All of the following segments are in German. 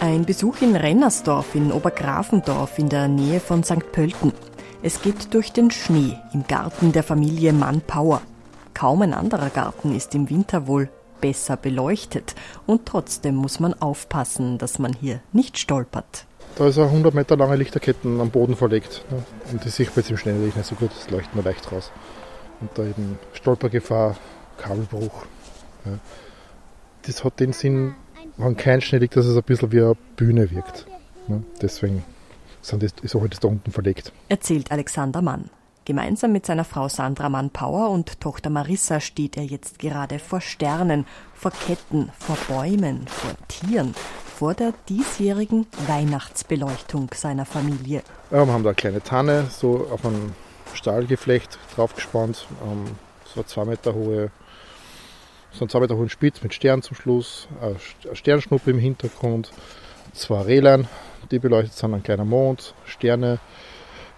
Ein Besuch in Rennersdorf in Obergrafendorf in der Nähe von St. Pölten. Es geht durch den Schnee im Garten der Familie Mann-Power. Kaum ein anderer Garten ist im Winter wohl besser beleuchtet und trotzdem muss man aufpassen, dass man hier nicht stolpert. Da ist eine 100 Meter lange Lichterketten am Boden verlegt ne? und die man jetzt im Schnee natürlich nicht so gut, das leuchtet nur leicht raus. Und da eben Stolpergefahr, Kabelbruch. Ja. Das hat den Sinn, wenn kein Schnee liegt, dass es ein bisschen wie eine Bühne wirkt. Ne? Deswegen sind das, ist auch das da unten verlegt. Erzählt Alexander Mann. Gemeinsam mit seiner Frau Sandra Mann-Power und Tochter Marissa steht er jetzt gerade vor Sternen, vor Ketten, vor Bäumen, vor Tieren, vor der diesjährigen Weihnachtsbeleuchtung seiner Familie. Ja, wir haben da eine kleine Tanne, so auf ein Stahlgeflecht draufgespannt, ähm, so zwei Meter hohe, so einen zwei Meter hohen Spitz mit Stern zum Schluss, eine Sternschnuppe im Hintergrund, zwei Rählern, die beleuchtet sind, ein kleiner Mond, Sterne,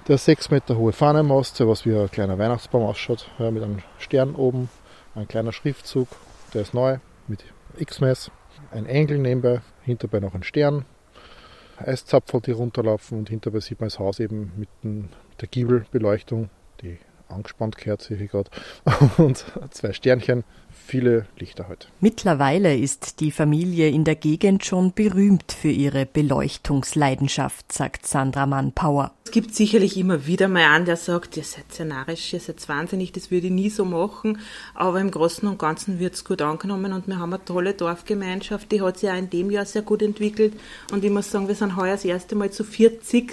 der 6 Meter hohe Fahnenmast, was wie ein kleiner Weihnachtsbaum ausschaut, ja, mit einem Stern oben, ein kleiner Schriftzug, der ist neu, mit X-Mess, ein Engel nebenbei, hinterbei noch ein Stern, Eiszapfel, die runterlaufen und hinterbei sieht man das Haus eben mit, den, mit der Giebelbeleuchtung, die angespannt gehört, sehe ich gerade, und zwei Sternchen, viele Lichter heute. Mittlerweile ist die Familie in der Gegend schon berühmt für ihre Beleuchtungsleidenschaft, sagt Sandra Mann-Power. Es gibt sicherlich immer wieder mal einen, der sagt, ihr seid sehr narrisch, ihr seid wahnsinnig, das würde ich nie so machen. Aber im Großen und Ganzen wird es gut angenommen und wir haben eine tolle Dorfgemeinschaft, die hat sich auch in dem Jahr sehr gut entwickelt. Und ich muss sagen, wir sind heuer das erste Mal zu 40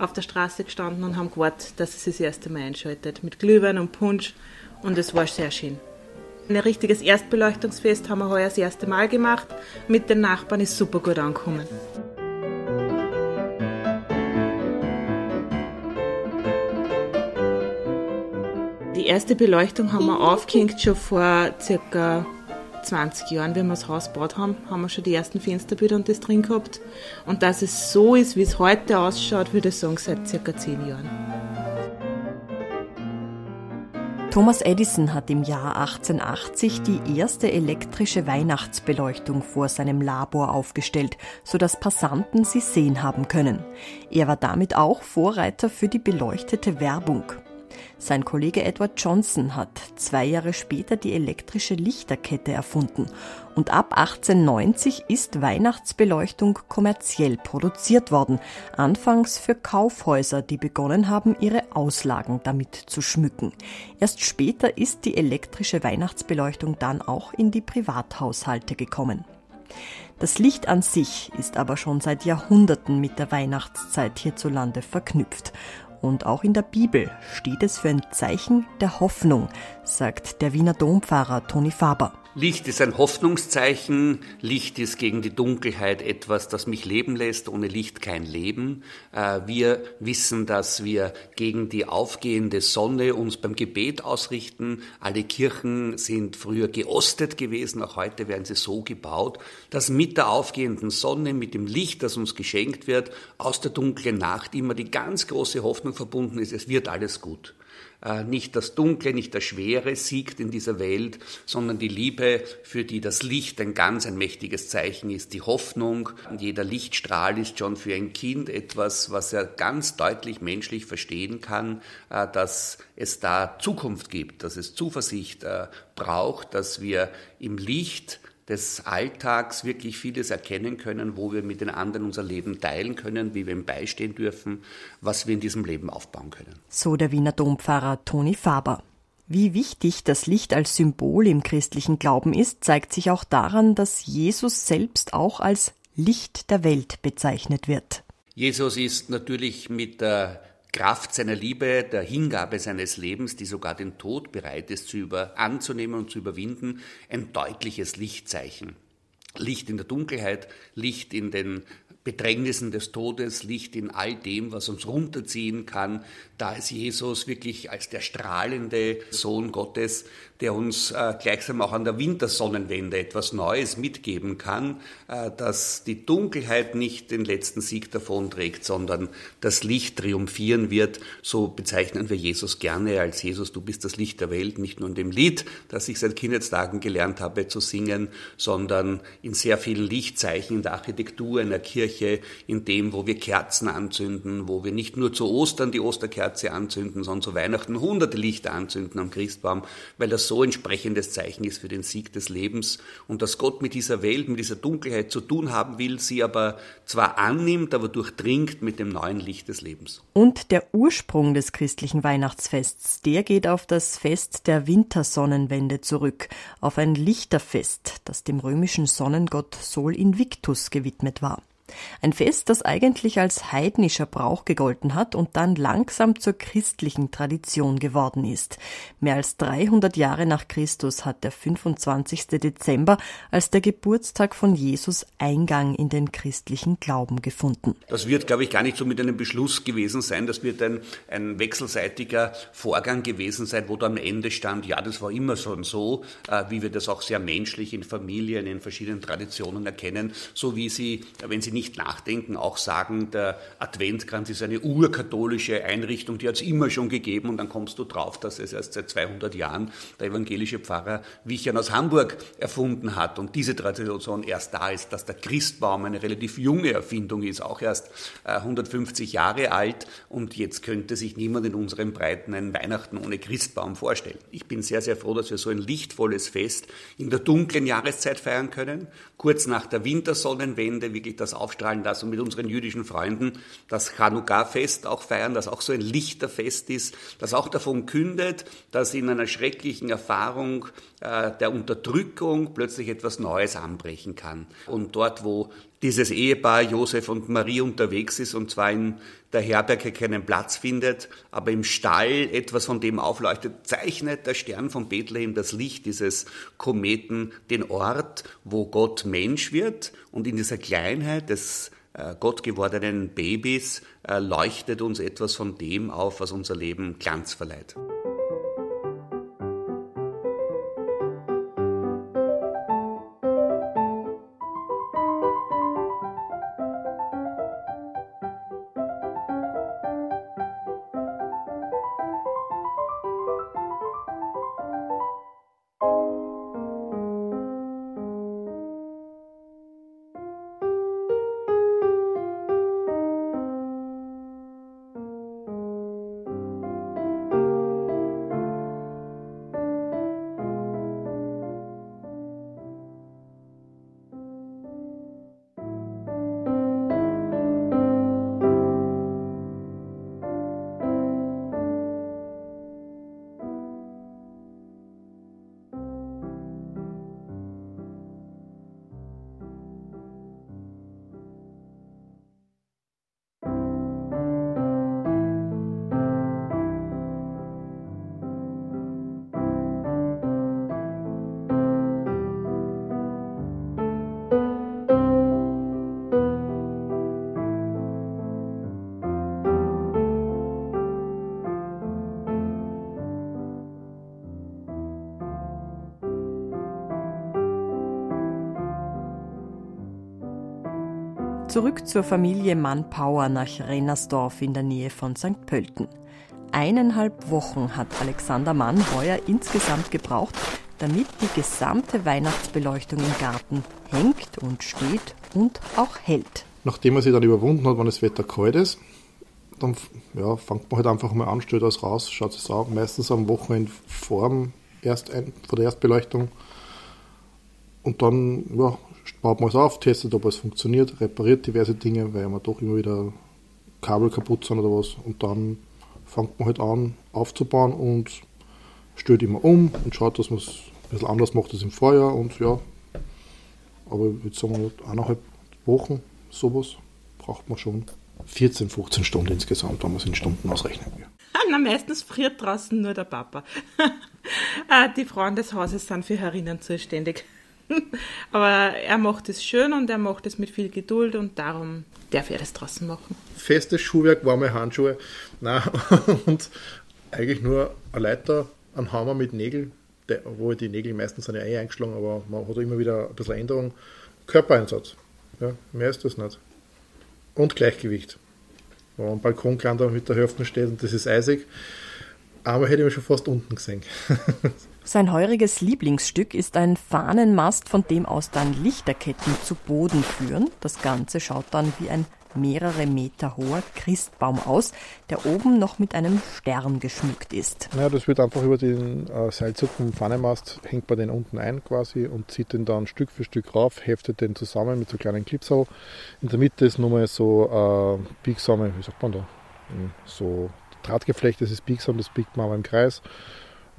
auf der Straße gestanden und haben gewartet, dass es das erste Mal einschaltet. Mit Glühwein und Punsch. Und es war sehr schön. Ein richtiges Erstbeleuchtungsfest haben wir heuer das erste Mal gemacht. Mit den Nachbarn ist super gut angekommen. Die erste Beleuchtung haben wir aufgehängt schon vor circa 20 Jahren, wenn wir das Haus gebaut haben, haben wir schon die ersten Fensterbilder und das drin gehabt. Und dass es so ist, wie es heute ausschaut, würde ich sagen, seit circa 10 Jahren. Thomas Edison hat im Jahr 1880 die erste elektrische Weihnachtsbeleuchtung vor seinem Labor aufgestellt, sodass Passanten sie sehen haben können. Er war damit auch Vorreiter für die beleuchtete Werbung. Sein Kollege Edward Johnson hat zwei Jahre später die elektrische Lichterkette erfunden und ab 1890 ist Weihnachtsbeleuchtung kommerziell produziert worden, anfangs für Kaufhäuser, die begonnen haben, ihre Auslagen damit zu schmücken. Erst später ist die elektrische Weihnachtsbeleuchtung dann auch in die Privathaushalte gekommen. Das Licht an sich ist aber schon seit Jahrhunderten mit der Weihnachtszeit hierzulande verknüpft und auch in der Bibel steht es für ein Zeichen der Hoffnung, sagt der Wiener Dompfarrer Toni Faber. Licht ist ein Hoffnungszeichen. Licht ist gegen die Dunkelheit etwas, das mich leben lässt. Ohne Licht kein Leben. Äh, wir wissen, dass wir gegen die aufgehende Sonne uns beim Gebet ausrichten. Alle Kirchen sind früher geostet gewesen. Auch heute werden sie so gebaut, dass mit der aufgehenden Sonne, mit dem Licht, das uns geschenkt wird, aus der dunklen Nacht immer die ganz große Hoffnung verbunden ist. Es wird alles gut. Äh, nicht das Dunkle, nicht das Schwere siegt in dieser Welt, sondern die Liebe, für die das Licht ein ganz ein mächtiges Zeichen ist, die Hoffnung. Und jeder Lichtstrahl ist schon für ein Kind etwas, was er ganz deutlich menschlich verstehen kann, äh, dass es da Zukunft gibt, dass es Zuversicht äh, braucht, dass wir im Licht des Alltags wirklich vieles erkennen können, wo wir mit den anderen unser Leben teilen können, wie wir ihm beistehen dürfen, was wir in diesem Leben aufbauen können. So der Wiener Dompfarrer Toni Faber. Wie wichtig das Licht als Symbol im christlichen Glauben ist, zeigt sich auch daran, dass Jesus selbst auch als Licht der Welt bezeichnet wird. Jesus ist natürlich mit der Kraft seiner Liebe, der Hingabe seines Lebens, die sogar den Tod bereit ist zu über, anzunehmen und zu überwinden, ein deutliches Lichtzeichen. Licht in der Dunkelheit, Licht in den Bedrängnissen des Todes, Licht in all dem, was uns runterziehen kann. Da ist Jesus wirklich als der strahlende Sohn Gottes, der uns äh, gleichsam auch an der Wintersonnenwende etwas Neues mitgeben kann, äh, dass die Dunkelheit nicht den letzten Sieg davonträgt, sondern das Licht triumphieren wird. So bezeichnen wir Jesus gerne als Jesus, du bist das Licht der Welt, nicht nur in dem Lied, das ich seit Kindheitstagen gelernt habe zu singen, sondern in sehr vielen Lichtzeichen in der Architektur einer Kirche, Kirche, in dem, wo wir Kerzen anzünden, wo wir nicht nur zu Ostern die Osterkerze anzünden, sondern zu Weihnachten hunderte Lichter anzünden am Christbaum, weil das so entsprechendes Zeichen ist für den Sieg des Lebens und dass Gott mit dieser Welt, mit dieser Dunkelheit zu tun haben will, sie aber zwar annimmt, aber durchdringt mit dem neuen Licht des Lebens. Und der Ursprung des christlichen Weihnachtsfests, der geht auf das Fest der Wintersonnenwende zurück, auf ein Lichterfest, das dem römischen Sonnengott Sol Invictus gewidmet war. Ein Fest, das eigentlich als heidnischer Brauch gegolten hat und dann langsam zur christlichen Tradition geworden ist. Mehr als 300 Jahre nach Christus hat der 25. Dezember als der Geburtstag von Jesus Eingang in den christlichen Glauben gefunden. Das wird, glaube ich, gar nicht so mit einem Beschluss gewesen sein. Das wird ein, ein wechselseitiger Vorgang gewesen sein, wo da am Ende stand, ja, das war immer so, äh, wie wir das auch sehr menschlich in Familien, in verschiedenen Traditionen erkennen, so wie sie, wenn sie nicht nicht nachdenken, auch sagen, der Adventkranz ist eine urkatholische Einrichtung, die hat es immer schon gegeben und dann kommst du drauf, dass es erst seit 200 Jahren der evangelische Pfarrer Wichern aus Hamburg erfunden hat. Und diese Tradition erst da ist, dass der Christbaum eine relativ junge Erfindung ist, auch erst 150 äh, Jahre alt. Und jetzt könnte sich niemand in unseren Breiten ein Weihnachten ohne Christbaum vorstellen. Ich bin sehr, sehr froh, dass wir so ein lichtvolles Fest in der dunklen Jahreszeit feiern können, kurz nach der Wintersonnenwende wirklich das Auf aufstrahlen lassen und mit unseren jüdischen Freunden das Chanukah-Fest auch feiern, das auch so ein Lichterfest ist, das auch davon kündet, dass in einer schrecklichen Erfahrung äh, der Unterdrückung plötzlich etwas Neues anbrechen kann. Und dort, wo dieses Ehepaar Josef und Marie unterwegs ist und zwar in der Herberge keinen Platz findet, aber im Stall etwas von dem aufleuchtet, zeichnet der Stern von Bethlehem, das Licht dieses Kometen, den Ort, wo Gott Mensch wird und in dieser Kleinheit des äh, Gott gewordenen Babys äh, leuchtet uns etwas von dem auf, was unser Leben Glanz verleiht. Zurück zur Familie Mann-Power nach Rennersdorf in der Nähe von St. Pölten. Eineinhalb Wochen hat Alexander Mann heuer insgesamt gebraucht, damit die gesamte Weihnachtsbeleuchtung im Garten hängt und steht und auch hält. Nachdem er sich dann überwunden hat, wenn das Wetter kalt ist, dann ja, fängt man halt einfach mal an, stellt das raus, schaut es an, meistens am Wochenende vor, erst ein, vor der Erstbeleuchtung. Und dann ja, baut man es auf, testet, ob es funktioniert, repariert diverse Dinge, weil man doch immer wieder Kabel kaputt sind oder was. Und dann fängt man halt an aufzubauen und stellt immer um und schaut, dass man es ein bisschen anders macht als im Vorjahr. Und ja, aber ich würde sagen, eineinhalb Wochen sowas braucht man schon 14, 15 Stunden insgesamt, wenn man es in Stunden ausrechnen will. Na, meistens friert draußen nur der Papa. Ah, die Frauen des Hauses sind für Herinnen zuständig. Aber er macht es schön und er macht es mit viel Geduld und darum darf er das draußen machen. Festes Schuhwerk, warme Handschuhe. Nein, und eigentlich nur eine Leiter, ein Hammer mit Nägeln, wo die Nägel meistens sind ja eh eingeschlagen, aber man hat immer wieder ein bisschen Änderung. Körpereinsatz. Ja, mehr ist das nicht. Und Gleichgewicht. Wenn man am Balkonklander mit der Hälfte steht und das ist eisig, aber hätte ich mich schon fast unten gesehen. Sein heuriges Lieblingsstück ist ein Fahnenmast, von dem aus dann Lichterketten zu Boden führen. Das Ganze schaut dann wie ein mehrere Meter hoher Christbaum aus, der oben noch mit einem Stern geschmückt ist. Ja, das wird einfach über den äh, Seilzug vom Fahnenmast, hängt man den unten ein quasi und zieht den dann Stück für Stück rauf, heftet den zusammen mit so kleinen Clipsal. In der Mitte ist nochmal so äh, biegsame, wie sagt man da, hm, so Drahtgeflecht, das ist biegsam, das biegt man im Kreis.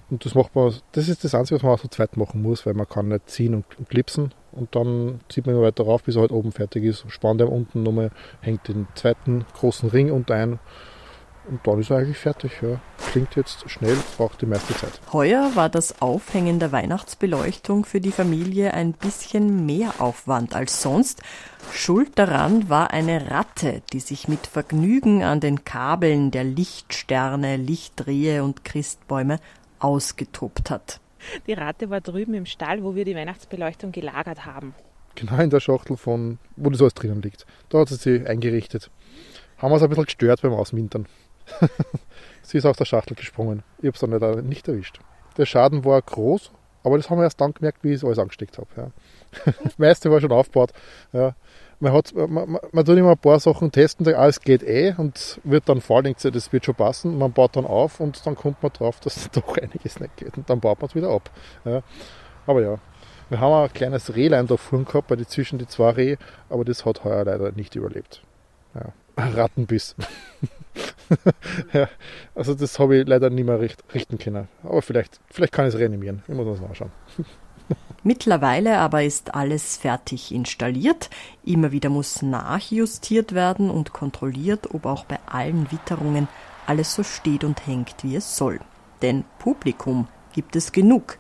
Und das macht man, das ist das Einzige, was man auch so zweit machen muss, weil man kann nicht ziehen und, und klipsen. Und dann zieht man immer weiter rauf, bis er halt oben fertig ist. Spannt er unten nochmal, hängt den zweiten großen Ring unter ein. Und dann ist er eigentlich fertig. Ja. Klingt jetzt schnell, braucht die meiste Zeit. Heuer war das Aufhängen der Weihnachtsbeleuchtung für die Familie ein bisschen mehr Aufwand als sonst. Schuld daran war eine Ratte, die sich mit Vergnügen an den Kabeln der Lichtsterne, Lichtrehe und Christbäume ausgetobt hat. Die Ratte war drüben im Stall, wo wir die Weihnachtsbeleuchtung gelagert haben. Genau in der Schachtel, von, wo das alles drinnen liegt. Da hat sie sich eingerichtet. Haben wir es ein bisschen gestört beim Ausmintern. sie ist aus der Schachtel gesprungen. Ich habe es dann nicht, erwischt. Der Schaden war groß, aber das haben wir erst dann gemerkt, wie ich es alles angesteckt habe. Ja. das meiste war schon aufgebaut. Ja man, hat, man, man tut immer ein paar Sachen testen, sagt, alles geht eh und wird dann vor, sich, das wird schon passen. Man baut dann auf und dann kommt man drauf, dass doch einiges nicht geht und dann baut man es wieder ab. Ja. Aber ja, wir haben ein kleines Rehlein da vorne gehabt, zwischen die zwei Reh, aber das hat heuer leider nicht überlebt. Ja. Rattenbiss. ja, also das habe ich leider nicht mehr richten können. Aber vielleicht, vielleicht kann ich es reanimieren. Ich muss das nachschauen. Mittlerweile aber ist alles fertig installiert. Immer wieder muss nachjustiert werden und kontrolliert, ob auch bei allen Witterungen alles so steht und hängt, wie es soll. Denn Publikum gibt es genug.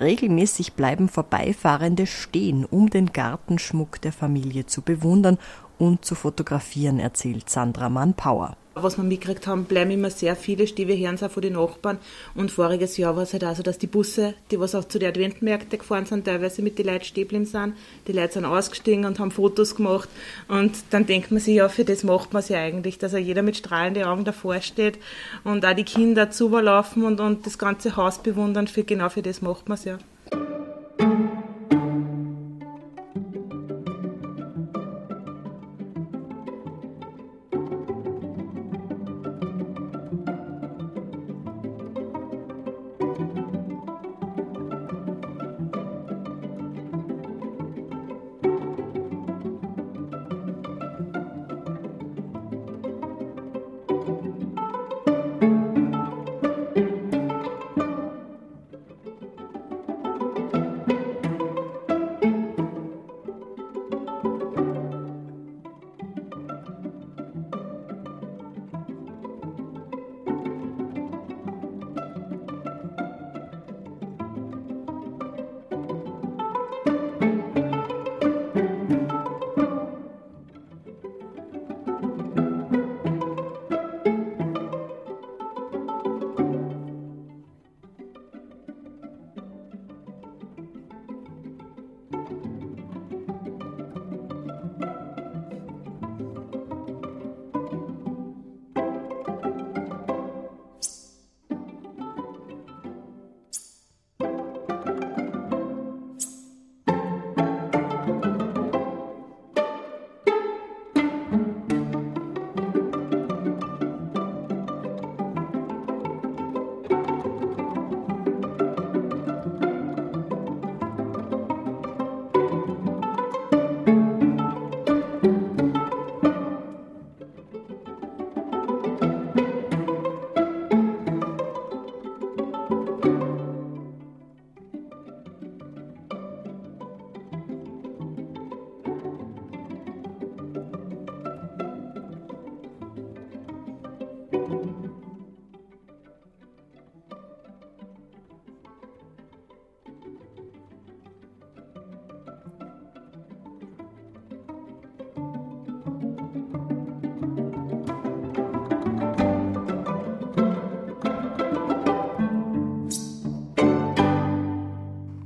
Regelmäßig bleiben Vorbeifahrende stehen, um den Gartenschmuck der Familie zu bewundern und zu fotografieren, erzählt Sandra Mann-Power. Was wir mitgekriegt haben, bleiben immer sehr viele Stive hören auch von den Nachbarn. Und voriges Jahr war es halt auch so, dass die Busse, die was auch zu den Adventmärkten gefahren sind, teilweise mit den Leuten stehen sind. Die Leute sind ausgestiegen und haben Fotos gemacht. Und dann denkt man sich, ja, für das macht man es ja eigentlich, dass ja jeder mit strahlenden Augen davor steht und auch die Kinder zuberlaufen und, und das ganze Haus bewundern. Für, genau für das macht man es ja.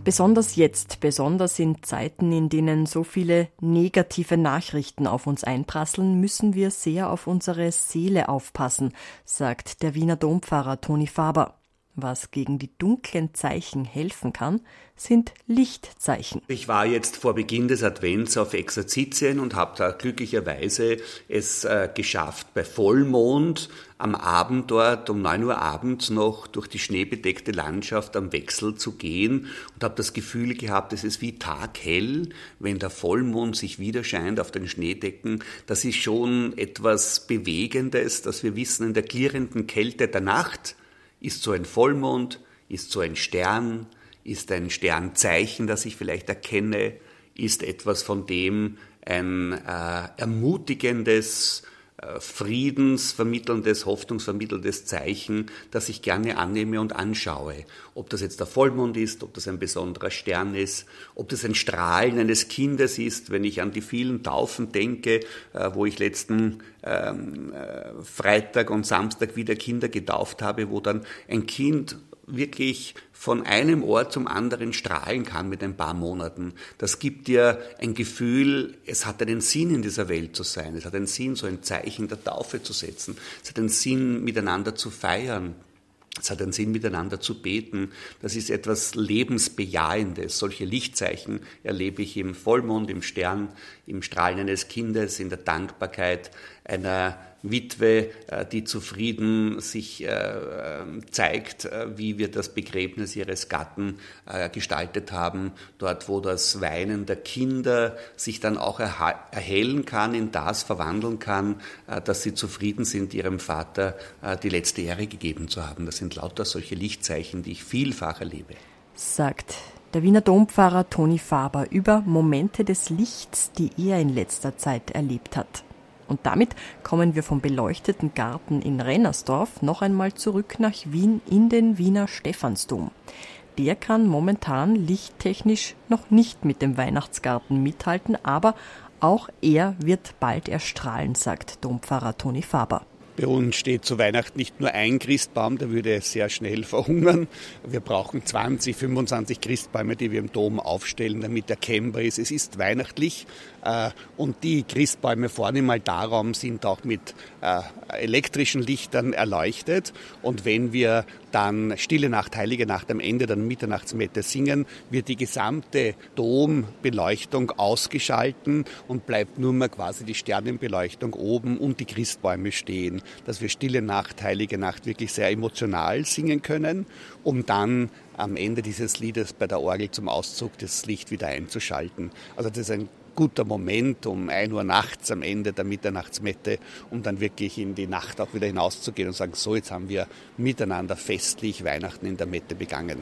Besonders jetzt, besonders in Zeiten, in denen so viele negative Nachrichten auf uns einprasseln, müssen wir sehr auf unsere Seele aufpassen, sagt der Wiener Dompfarrer Toni Faber. Was gegen die dunklen Zeichen helfen kann, sind Lichtzeichen. Ich war jetzt vor Beginn des Advents auf Exerzitien und habe da glücklicherweise es äh, geschafft, bei Vollmond am Abend dort um 9 Uhr abends noch durch die schneebedeckte Landschaft am Wechsel zu gehen und habe das Gefühl gehabt, es ist wie taghell, wenn der Vollmond sich wieder scheint auf den Schneedecken. Das ist schon etwas Bewegendes, dass wir wissen, in der klirrenden Kälte der Nacht ist so ein Vollmond, ist so ein Stern, ist ein Sternzeichen, das ich vielleicht erkenne, ist etwas von dem ein äh, ermutigendes, friedensvermittelndes, hoffnungsvermittelndes Zeichen, das ich gerne annehme und anschaue. Ob das jetzt der Vollmond ist, ob das ein besonderer Stern ist, ob das ein Strahlen eines Kindes ist, wenn ich an die vielen Taufen denke, äh, wo ich letzten ähm, äh, Freitag und Samstag wieder Kinder getauft habe, wo dann ein Kind wirklich von einem Ort zum anderen strahlen kann mit ein paar Monaten. Das gibt dir ein Gefühl, es hat einen Sinn in dieser Welt zu sein. Es hat einen Sinn, so ein Zeichen der Taufe zu setzen. Es hat einen Sinn, miteinander zu feiern. Es hat einen Sinn, miteinander zu beten. Das ist etwas Lebensbejahendes. Solche Lichtzeichen erlebe ich im Vollmond, im Stern, im Strahlen eines Kindes, in der Dankbarkeit einer Witwe, äh, die zufrieden sich äh, ähm, zeigt, äh, wie wir das Begräbnis ihres Gatten gestaltet haben, dort wo das Weinen der Kinder sich dann auch erhellen kann, in das verwandeln kann, dass sie zufrieden sind, ihrem Vater die letzte Ehre gegeben zu haben. Das sind lauter solche Lichtzeichen, die ich vielfach erlebe. Sagt der Wiener Dompfarrer Toni Faber über Momente des Lichts, die er in letzter Zeit erlebt hat. Und damit kommen wir vom beleuchteten Garten in Rennersdorf noch einmal zurück nach Wien in den Wiener Stephansdom. Der kann momentan lichttechnisch noch nicht mit dem Weihnachtsgarten mithalten, aber auch er wird bald erstrahlen, sagt Dompfarrer Toni Faber. Bei uns steht zu Weihnachten nicht nur ein Christbaum, der würde sehr schnell verhungern. Wir brauchen 20, 25 Christbäume, die wir im Dom aufstellen, damit erkennbar ist, es ist weihnachtlich. Äh, und die Christbäume vorne im Altarraum sind auch mit äh, elektrischen Lichtern erleuchtet. Und wenn wir dann Stille Nacht, Heilige Nacht am Ende der Mitternachtsmette singen, wird die gesamte Dombeleuchtung ausgeschalten und bleibt nur mehr quasi die Sternenbeleuchtung oben und die Christbäume stehen, dass wir Stille Nacht, Heilige Nacht wirklich sehr emotional singen können, um dann am Ende dieses Liedes bei der Orgel zum Auszug das Licht wieder einzuschalten. Also das ist ein guter Moment um 1 Uhr nachts am Ende der Mitternachtsmette, um dann wirklich in die Nacht auch wieder hinauszugehen und sagen, so jetzt haben wir miteinander festlich Weihnachten in der Mette begangen.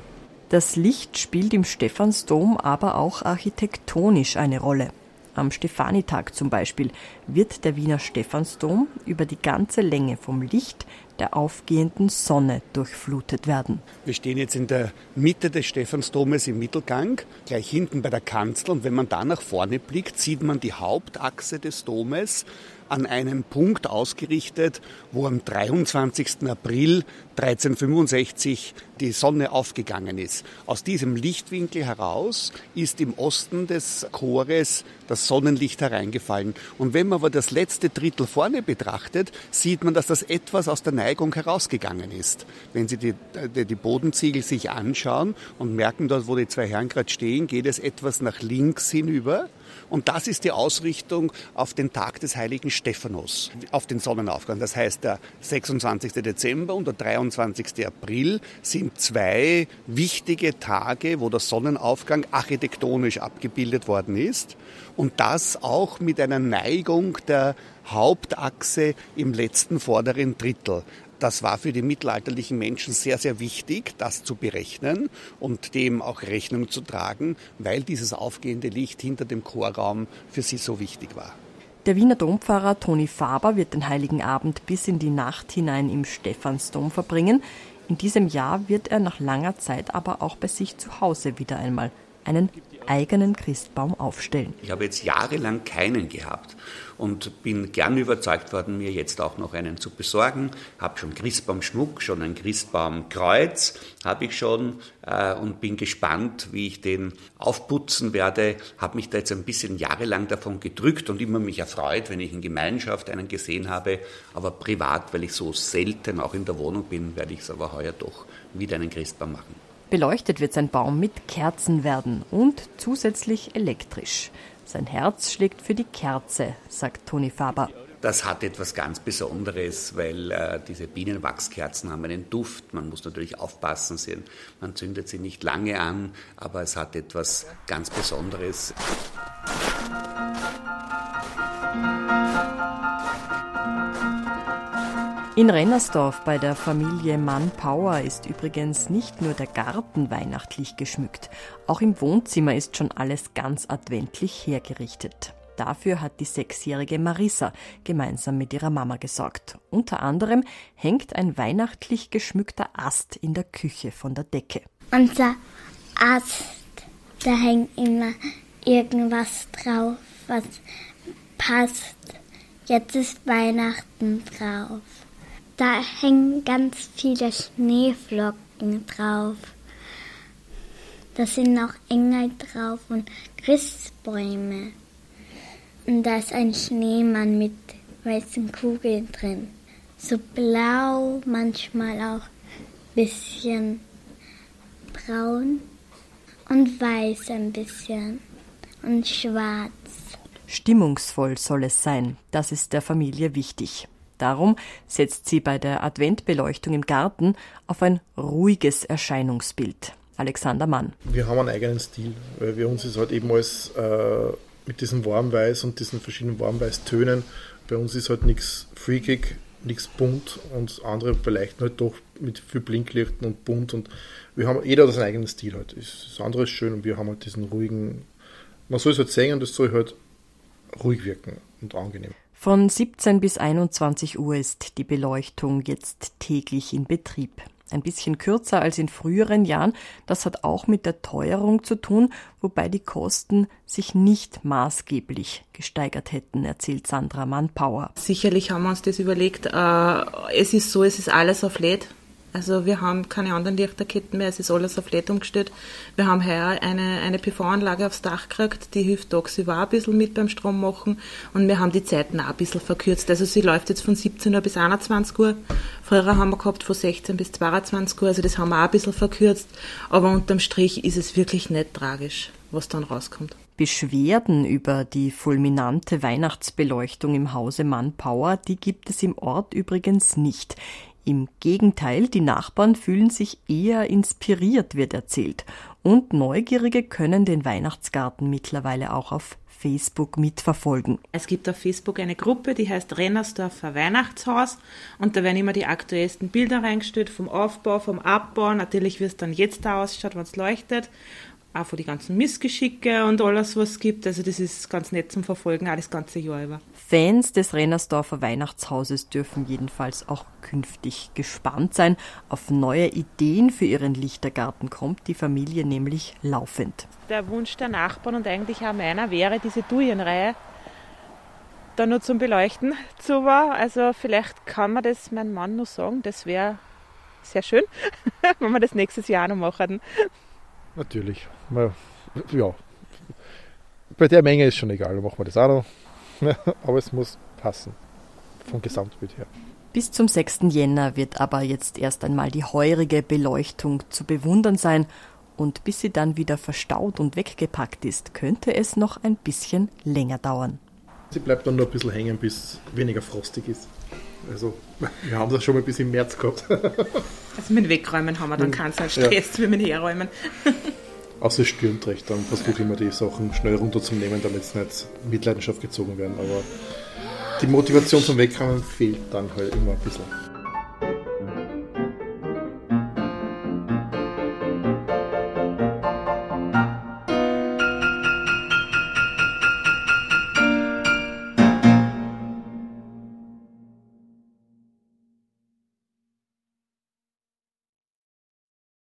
Das Licht spielt im Stephansdom aber auch architektonisch eine Rolle. Am Stefanitag zum Beispiel wird der Wiener Stephansdom über die ganze Länge vom Licht der aufgehenden Sonne durchflutet werden. Wir stehen jetzt in der Mitte des Stephansdomes im Mittelgang, gleich hinten bei der Kanzel. Und wenn man da nach vorne blickt, sieht man die Hauptachse des Domes an einem Punkt ausgerichtet, wo am 23. April 1365 die Sonne aufgegangen ist. Aus diesem Lichtwinkel heraus ist im Osten des Chores das Sonnenlicht hereingefallen. Und wenn man aber das letzte Drittel vorne betrachtet, sieht man, dass das etwas aus der Neigung herausgegangen ist. Wenn Sie die, die, Bodenziegel sich anschauen und merken dort, wo die zwei Herren gerade stehen, geht es etwas nach links hinüber. Und das ist die Ausrichtung auf den Tag des heiligen Stephanus, auf den Sonnenaufgang. Das heißt, der 26. Dezember und der 23. April sind zwei wichtige Tage, wo der Sonnenaufgang architektonisch abgebildet worden ist. Und das auch mit einer Neigung der Hauptachse im letzten vorderen Drittel. Das war für die mittelalterlichen Menschen sehr, sehr wichtig, das zu berechnen und dem auch Rechnung zu tragen, weil dieses aufgehende Licht hinter dem Chorraum für sie so wichtig war. Der Wiener Dompfarrer Toni Faber wird den Heiligen Abend bis in die Nacht hinein im Stephansdom verbringen. In diesem Jahr wird er nach langer Zeit aber auch bei sich zu Hause wieder einmal einen eigenen Christbaum aufstellen. Ich habe jetzt jahrelang keinen gehabt und bin gern überzeugt worden, mir jetzt auch noch einen zu besorgen. Habe schon Christbaumschmuck, schon ein Christbaumkreuz habe ich schon äh, und bin gespannt, wie ich den aufputzen werde. Habe mich da jetzt ein bisschen jahrelang davon gedrückt und immer mich erfreut, wenn ich in Gemeinschaft einen gesehen habe. Aber privat, weil ich so selten auch in der Wohnung bin, werde ich es aber heuer doch wieder einen Christbaum machen. Beleuchtet wird sein Baum mit Kerzen werden und zusätzlich elektrisch. Sein Herz schlägt für die Kerze, sagt Toni Faber. Das hat etwas ganz Besonderes, weil äh, diese Bienenwachskerzen haben einen Duft. Man muss natürlich aufpassen, sie, man zündet sie nicht lange an, aber es hat etwas ganz Besonderes. In Rennersdorf bei der Familie Mann-Power ist übrigens nicht nur der Garten weihnachtlich geschmückt, auch im Wohnzimmer ist schon alles ganz adventlich hergerichtet. Dafür hat die sechsjährige Marissa gemeinsam mit ihrer Mama gesorgt. Unter anderem hängt ein weihnachtlich geschmückter Ast in der Küche von der Decke. Unser Ast, da hängt immer irgendwas drauf, was passt. Jetzt ist Weihnachten drauf. Da hängen ganz viele Schneeflocken drauf. Da sind noch Engel drauf und Christbäume. Und da ist ein Schneemann mit weißen Kugeln drin. So blau, manchmal auch ein bisschen braun und weiß ein bisschen und schwarz. Stimmungsvoll soll es sein, das ist der Familie wichtig. Darum setzt sie bei der Adventbeleuchtung im Garten auf ein ruhiges Erscheinungsbild. Alexander Mann. Wir haben einen eigenen Stil, weil wir uns ist halt eben alles äh, mit diesem Warmweiß und diesen verschiedenen Warmweißtönen. Bei uns ist halt nichts freakig, nichts bunt und andere beleuchten halt doch mit viel Blinklichten und bunt und wir haben, jeder hat seinen eigenen Stil halt. Das andere ist schön und wir haben halt diesen ruhigen, man soll es halt sehen und es soll halt ruhig wirken und angenehm. Von 17 bis 21 Uhr ist die Beleuchtung jetzt täglich in Betrieb. Ein bisschen kürzer als in früheren Jahren. Das hat auch mit der Teuerung zu tun, wobei die Kosten sich nicht maßgeblich gesteigert hätten, erzählt Sandra Manpower. Sicherlich haben wir uns das überlegt. Äh, es ist so, es ist alles auf LED. Also wir haben keine anderen Lichterketten mehr, es ist alles auf LED umgestellt. Wir haben heuer eine, eine PV-Anlage aufs Dach gekriegt, die hilft tagsüber ein bisschen mit beim Strom machen und wir haben die Zeiten auch ein bisschen verkürzt. Also sie läuft jetzt von 17 Uhr bis 21 Uhr. Früher haben wir gehabt von 16 bis 22 Uhr, also das haben wir auch ein bisschen verkürzt. Aber unterm Strich ist es wirklich nicht tragisch, was dann rauskommt. Beschwerden über die fulminante Weihnachtsbeleuchtung im Hause Manpower, die gibt es im Ort übrigens nicht. Im Gegenteil, die Nachbarn fühlen sich eher inspiriert, wird erzählt. Und Neugierige können den Weihnachtsgarten mittlerweile auch auf Facebook mitverfolgen. Es gibt auf Facebook eine Gruppe, die heißt Rennersdorfer Weihnachtshaus und da werden immer die aktuellsten Bilder reingestellt vom Aufbau, vom Abbau, natürlich wie es dann jetzt da ausschaut, wenn es leuchtet auch von die ganzen Missgeschicke und alles, was es gibt. Also das ist ganz nett zum Verfolgen, auch das ganze Jahr über. Fans des Rennersdorfer Weihnachtshauses dürfen jedenfalls auch künftig gespannt sein. Auf neue Ideen für ihren Lichtergarten kommt die Familie nämlich laufend. Der Wunsch der Nachbarn und eigentlich auch meiner wäre, diese Duyenreihe da nur zum Beleuchten zu war. Also vielleicht kann man das meinem Mann noch sagen, das wäre sehr schön, wenn wir das nächstes Jahr noch machen. Natürlich. Ja. Bei der Menge ist schon egal, dann machen wir das auch noch. Aber es muss passen. Vom Gesamtbild her. Bis zum 6. Jänner wird aber jetzt erst einmal die heurige Beleuchtung zu bewundern sein. Und bis sie dann wieder verstaut und weggepackt ist, könnte es noch ein bisschen länger dauern. Sie bleibt dann nur ein bisschen hängen, bis weniger frostig ist. Also, wir haben das schon mal bis im März gehabt. also mit Wegräumen haben wir dann keinen Stress, ja. wie mit Herräumen. Außer es stürmt recht, dann versuche ich immer die Sachen schnell runterzunehmen, damit es nicht Mitleidenschaft gezogen werden. Aber die Motivation zum Wegräumen fehlt dann halt immer ein bisschen.